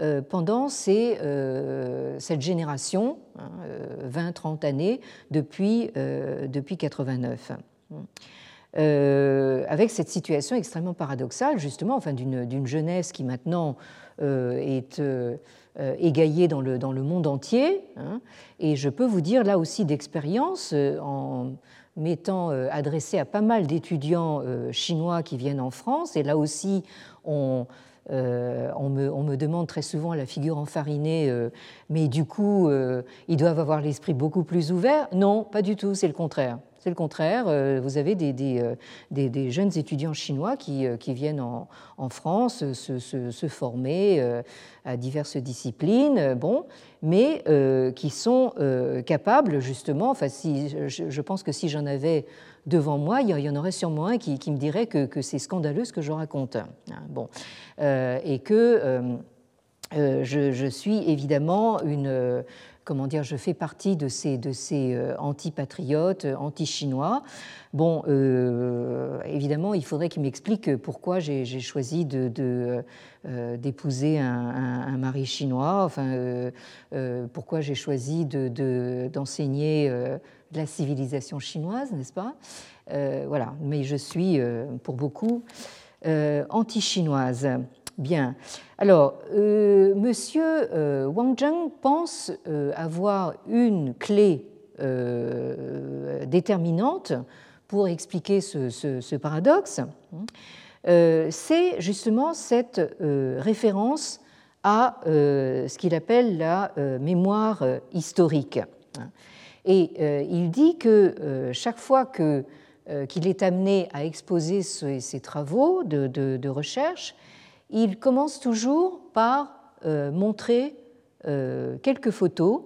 euh, pendant euh, cette génération, 20-30 hein, euh, années, depuis, depuis 89. Avec cette situation extrêmement paradoxale, justement, enfin, d'une jeunesse qui maintenant est égaillée dans le, dans le monde entier. Hein. et je peux vous dire là aussi d'expérience, en m'étant adressé à pas mal d'étudiants chinois qui viennent en France, et là aussi on euh, me, demande très souvent la figure enfarinée, euh, mais du coup, euh, ils doivent avoir l'esprit beaucoup plus ouvert. Non, pas du tout, c'est le contraire. C'est le contraire. Vous avez des, jeunes étudiants chinois qui, viennent en, France se, former à diverses disciplines, bon, mais qui sont capables, justement, enfin, si, je pense que si j'en avais devant moi, il y en aurait sûrement un qui, me dirait que, c'est scandaleux ce que je raconte. Hein, bon. Euh, et que euh, euh, je, suis évidemment une comment dire, je fais partie de ces, ces anti-patriotes, anti-chinois. Bon, évidemment, il faudrait qu'il m'explique pourquoi j'ai choisi d'épouser un, mari chinois, enfin, pourquoi j'ai choisi d'enseigner de, la civilisation chinoise, n'est-ce pas? Voilà, mais je suis, pour beaucoup, euh, anti-chinoise. Bien. Alors, euh, Monsieur euh, Wang Zheng pense avoir une clé déterminante pour expliquer ce, paradoxe. C'est justement cette référence à ce qu'il appelle la mémoire historique. Et il dit que chaque fois euh, qu'il est amené à exposer ses, travaux de, recherche, il commence toujours par euh, montrer euh, quelques photos,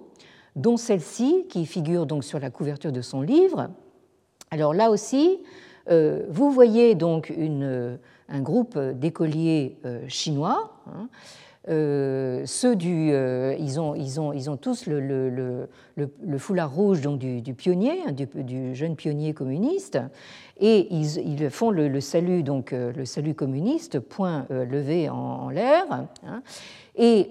dont celle-ci qui figure donc sur la couverture de son livre. Alors là aussi, vous voyez donc un groupe d'écoliers chinois. Hein, euh, euh, ils, ont, tous le, foulard rouge donc du, pionnier, hein, du, jeune pionnier communiste, et ils, font le, salut donc euh, le salut communiste, point levé en, l'air. Hein. et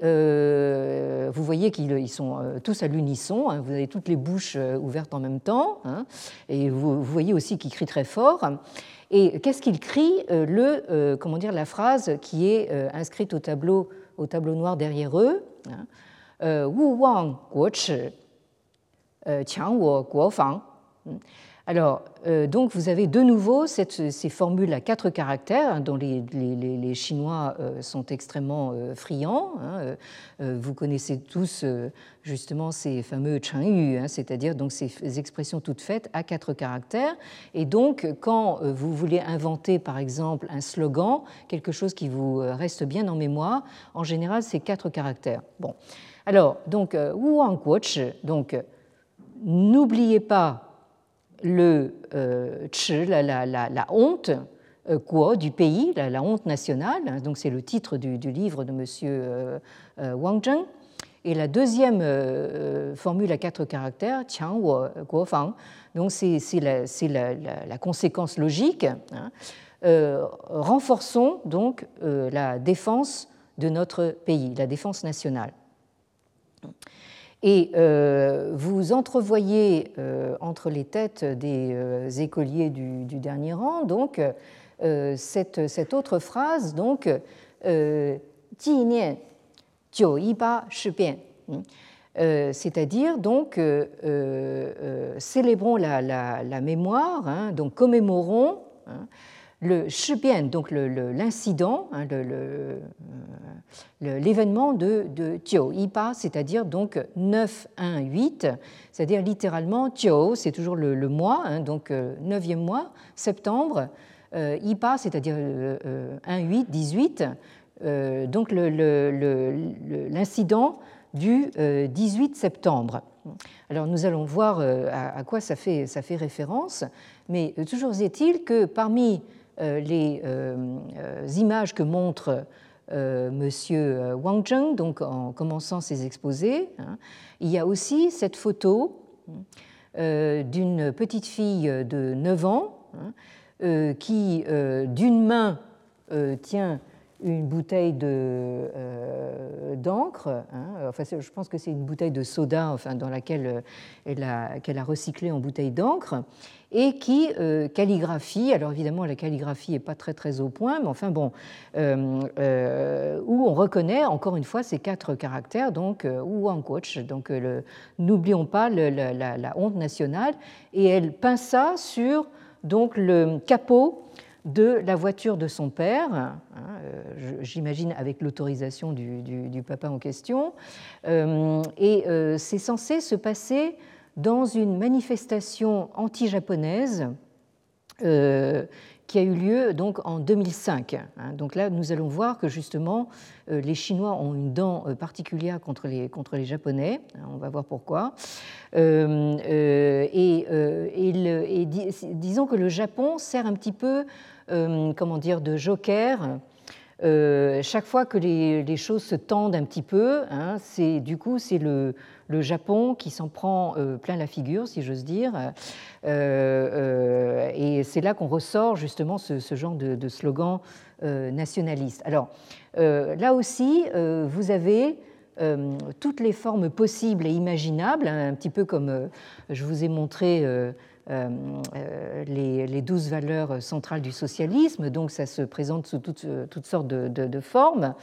vous voyez qu'ils sont tous à l'unisson. Hein. vous avez toutes les bouches ouvertes en même temps, et vous, voyez aussi qu'ils crient très fort. Et qu'est-ce qu'ils crient Le, comment dire, la phrase qui est inscrite au tableau au tableau noir derrière eux. Hein. Euh, Wu Wang Guo Chi, euh, Qiang Guo Fang. Alors, euh, donc vous avez de nouveau ces formules à quatre caractères hein, dont les, les, Chinois euh, sont extrêmement euh, friands. Hein, vous connaissez tous justement ces fameux chengyu, hein, c'est-à-dire donc ces expressions toutes faites à quatre caractères. Et donc, quand vous voulez inventer, par exemple, un slogan, quelque chose qui vous reste bien en mémoire, en général, c'est quatre caractères. Bon, alors donc Wu Wang donc n'oubliez pas le euh, la, honte quoi, euh, du pays, la, honte nationale, hein, donc c'est le titre du, livre de M. Euh, Wang Zheng. Et la deuxième formule à quatre caractères, Qiang Wo Guo Fang, donc c'est la, conséquence logique. Hein. renforçons donc la défense de notre pays, la défense nationale. Et euh, vous entrevoyez euh, entre les têtes des euh, écoliers du, dernier rang donc cette, cette, autre phrase donc c'est-à-dire donc célébrons la, la, mémoire, hein, donc commémorons hein, le Shibian, donc l'incident, hein, l'événement de, de Jiu Ipa, c'est-à-dire donc 9-1-8, c'est-à-dire littéralement Jiu, c'est toujours le, mois, hein, donc 9e euh, mois, septembre, euh, Ipa, c'est-à-dire 1-8, 18, euh, donc l'incident du 18 septembre. Alors nous allons voir à, quoi ça fait, ça fait référence, mais toujours est-il que parmi les images que montre Monsieur Wang Zheng, donc en commençant ses exposés. Hein. Il y a aussi cette photo d'une petite fille de 9 ans hein, qui, d'une main, tient une bouteille euh, d'encre. Hein. Enfin, je pense que c'est une bouteille de soda enfin, dans laquelle euh, elle a, qu'elle a recyclé en bouteille d'encre et qui euh, calligraphie. Alors évidemment, la calligraphie n'est pas très très au point, mais enfin bon, où on reconnaît encore une fois ces quatre caractères, donc ou en coach. Donc n'oublions pas la, honte nationale. Et elle peint ça sur donc le capot de la voiture de son père, hein, euh, j'imagine avec l'autorisation du, papa en question, euh, et euh, c'est censé se passer dans une manifestation anti-japonaise qui a eu lieu donc en 2005. Hein. Donc là, nous allons voir que justement, les Chinois ont une dent particulière contre les, contre les Japonais. Hein, on va voir pourquoi. et, disons que le Japon sert un petit peu euh, comment dire, de joker. Euh, chaque fois que les, choses se tendent un petit peu, hein, c'est du coup c'est le, Japon qui s'en prend euh, plein la figure, si j'ose dire, et c'est là qu'on ressort justement ce, genre de, slogan nationaliste. Alors là aussi, vous avez toutes les formes possibles et imaginables, hein, un petit peu comme je vous ai montré euh, euh, les, douze valeurs centrales du socialisme, donc ça se présente sous toutes, sortes de, formes.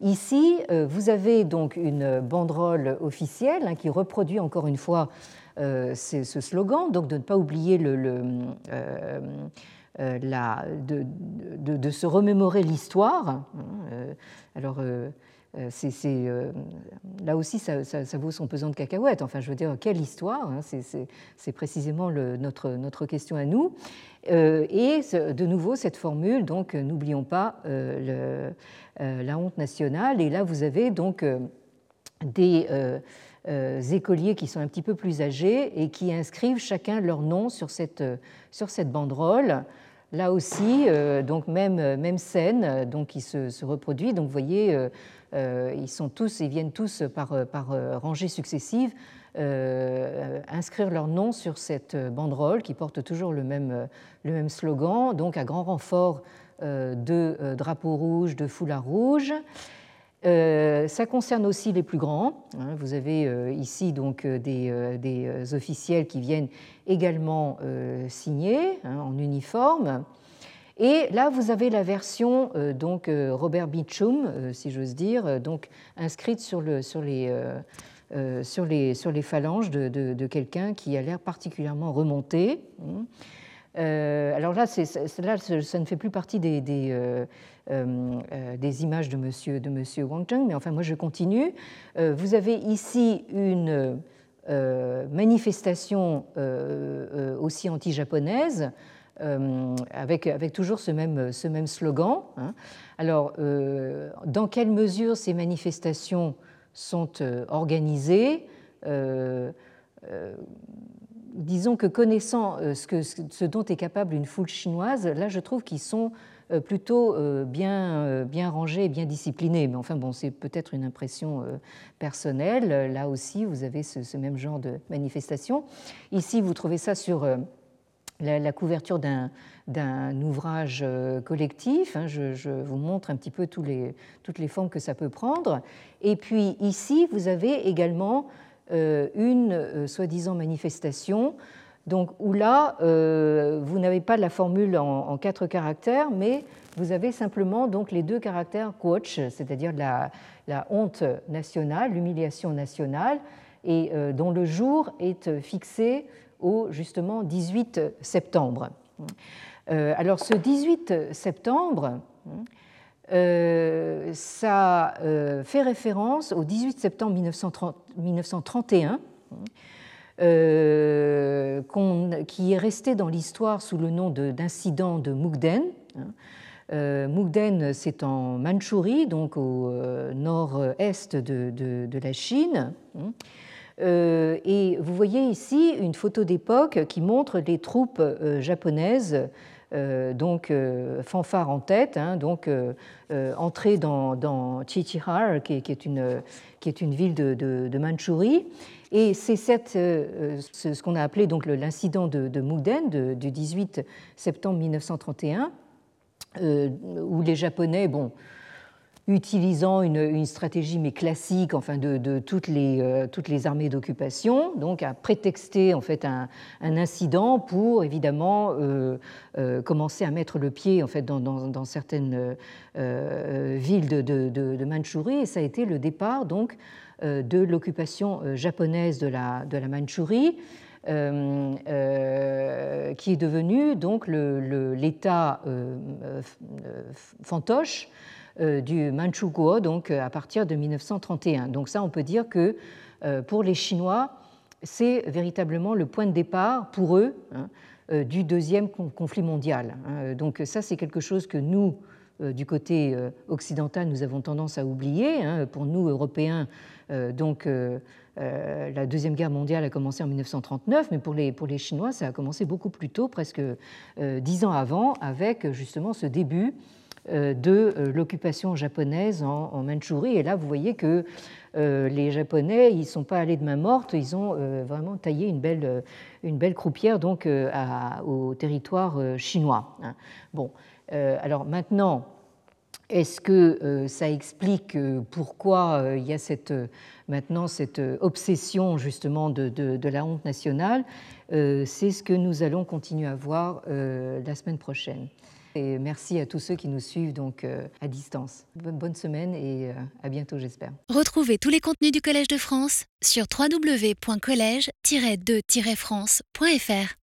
Ici, euh, vous avez donc une banderole officielle hein, qui reproduit encore une fois ce slogan, donc de ne pas oublier de, de, se remémorer l'histoire. Hein, alors, euh, c'est, euh, là aussi, ça, vaut son pesant de cacahuètes. Enfin, je veux dire, quelle histoire hein, c'est, précisément notre, notre question à nous. Euh, et de nouveau, cette formule, donc, n'oublions pas la honte nationale. Et là, vous avez donc des écoliers qui sont un petit peu plus âgés et qui inscrivent chacun leur nom sur cette, sur cette banderole. Là aussi, donc même, même scène donc, qui se, reproduit. Donc voyez, euh, ils sont tous, ils viennent tous par, par euh, rangées successives euh, inscrire leur nom sur cette banderole qui porte toujours le même, le même slogan, donc à grand renfort de drapeaux rouges, de foulards rouges. ça concerne aussi les plus grands. Hein. Vous avez ici donc des, des, officiels qui viennent également signer hein, en uniforme. Et là, vous avez la version euh, donc euh, Robert Beecham, euh, si j'ose dire, donc inscrite sur, le, sur, les, sur, les, sur les phalanges de, quelqu'un qui a l'air particulièrement remonté. Hein. alors là, ça ne fait plus partie des, des, images de monsieur, de monsieur Wang Zheng, mais enfin, moi, je continue. vous avez ici une manifestation aussi anti-japonaise euh, avec, avec, toujours ce même, slogan. Hein. Alors, euh, dans quelle mesure ces manifestations sont euh, organisées Disons que connaissant ce, dont est capable une foule chinoise, là je trouve qu'ils sont plutôt bien, bien rangés et bien disciplinés. Mais enfin, bon, c'est peut-être une impression personnelle. Là aussi, vous avez ce, ce, même genre de manifestation. Ici, vous trouvez ça sur la, couverture d'un ouvrage euh, collectif. Hein, je, vous montre un petit peu toutes les formes que ça peut prendre. Et puis ici, vous avez également euh, une euh, soi-disant manifestation. Donc, où là, vous n'avez pas la formule en, quatre caractères, mais vous avez simplement donc les deux caractères coach, c'est-à-dire la, honte nationale, l'humiliation nationale, et dont le jour est fixé au justement 18 septembre. Euh, alors ce 18 septembre, euh, ça euh, fait référence au 18 septembre 1931, qui est resté dans l'histoire sous le nom d'incident de, Mukden. Mukden, c'est en Mandchourie, donc au nord-est de, la Chine. Et vous voyez ici une photo d'époque qui montre les troupes euh, japonaises donc fanfare en tête, hein, donc entrée dans, dans Chichihar, qui, est, une, ville de, de. Et c'est ce, qu'on a appelé donc l'incident de, de Muden du 18 septembre 1931, où les Japonais, bon, utilisant une, stratégie mais classique enfin de, toutes, les, euh, toutes les armées d'occupation, donc à prétexter en fait un, incident pour évidemment euh, euh, commencer à mettre le pied en fait dans, certaines villes de, de, Mandchourie et ça a été le départ donc de l'occupation japonaise de la, de la Mandchourie. qui est devenu donc l'État fantoche du Manchukuo, donc euh, à partir de 1931. Donc ça, on peut dire que euh, pour les Chinois, c'est véritablement le point de départ pour eux hein, du deuxième conflit mondial. Hein. Donc ça, c'est quelque chose que nous, du côté occidental, nous avons tendance à oublier. Hein. Pour nous, Européens, donc la Deuxième Guerre mondiale a commencé en 1939, mais pour les, pour les Chinois, ça a commencé beaucoup plus tôt, presque dix ans avant, avec justement ce début euh, de euh, l'occupation japonaise en, en, Mandchourie. Et là, vous voyez que euh, les Japonais, ils ne sont pas allés de main morte, ils ont vraiment taillé une belle, une belle croupière donc, au territoire chinois. Hein. Bon, alors maintenant, est-ce que ça explique pourquoi il y a cette, maintenant cette obsession justement de la honte nationale? C'est ce que nous allons continuer à voir la semaine prochaine. Et merci à tous ceux qui nous suivent donc euh, à distance. Bonne semaine et euh, à bientôt, j'espère. Retrouvez tous les contenus du Collège de France sur www.colège-2-france.fr.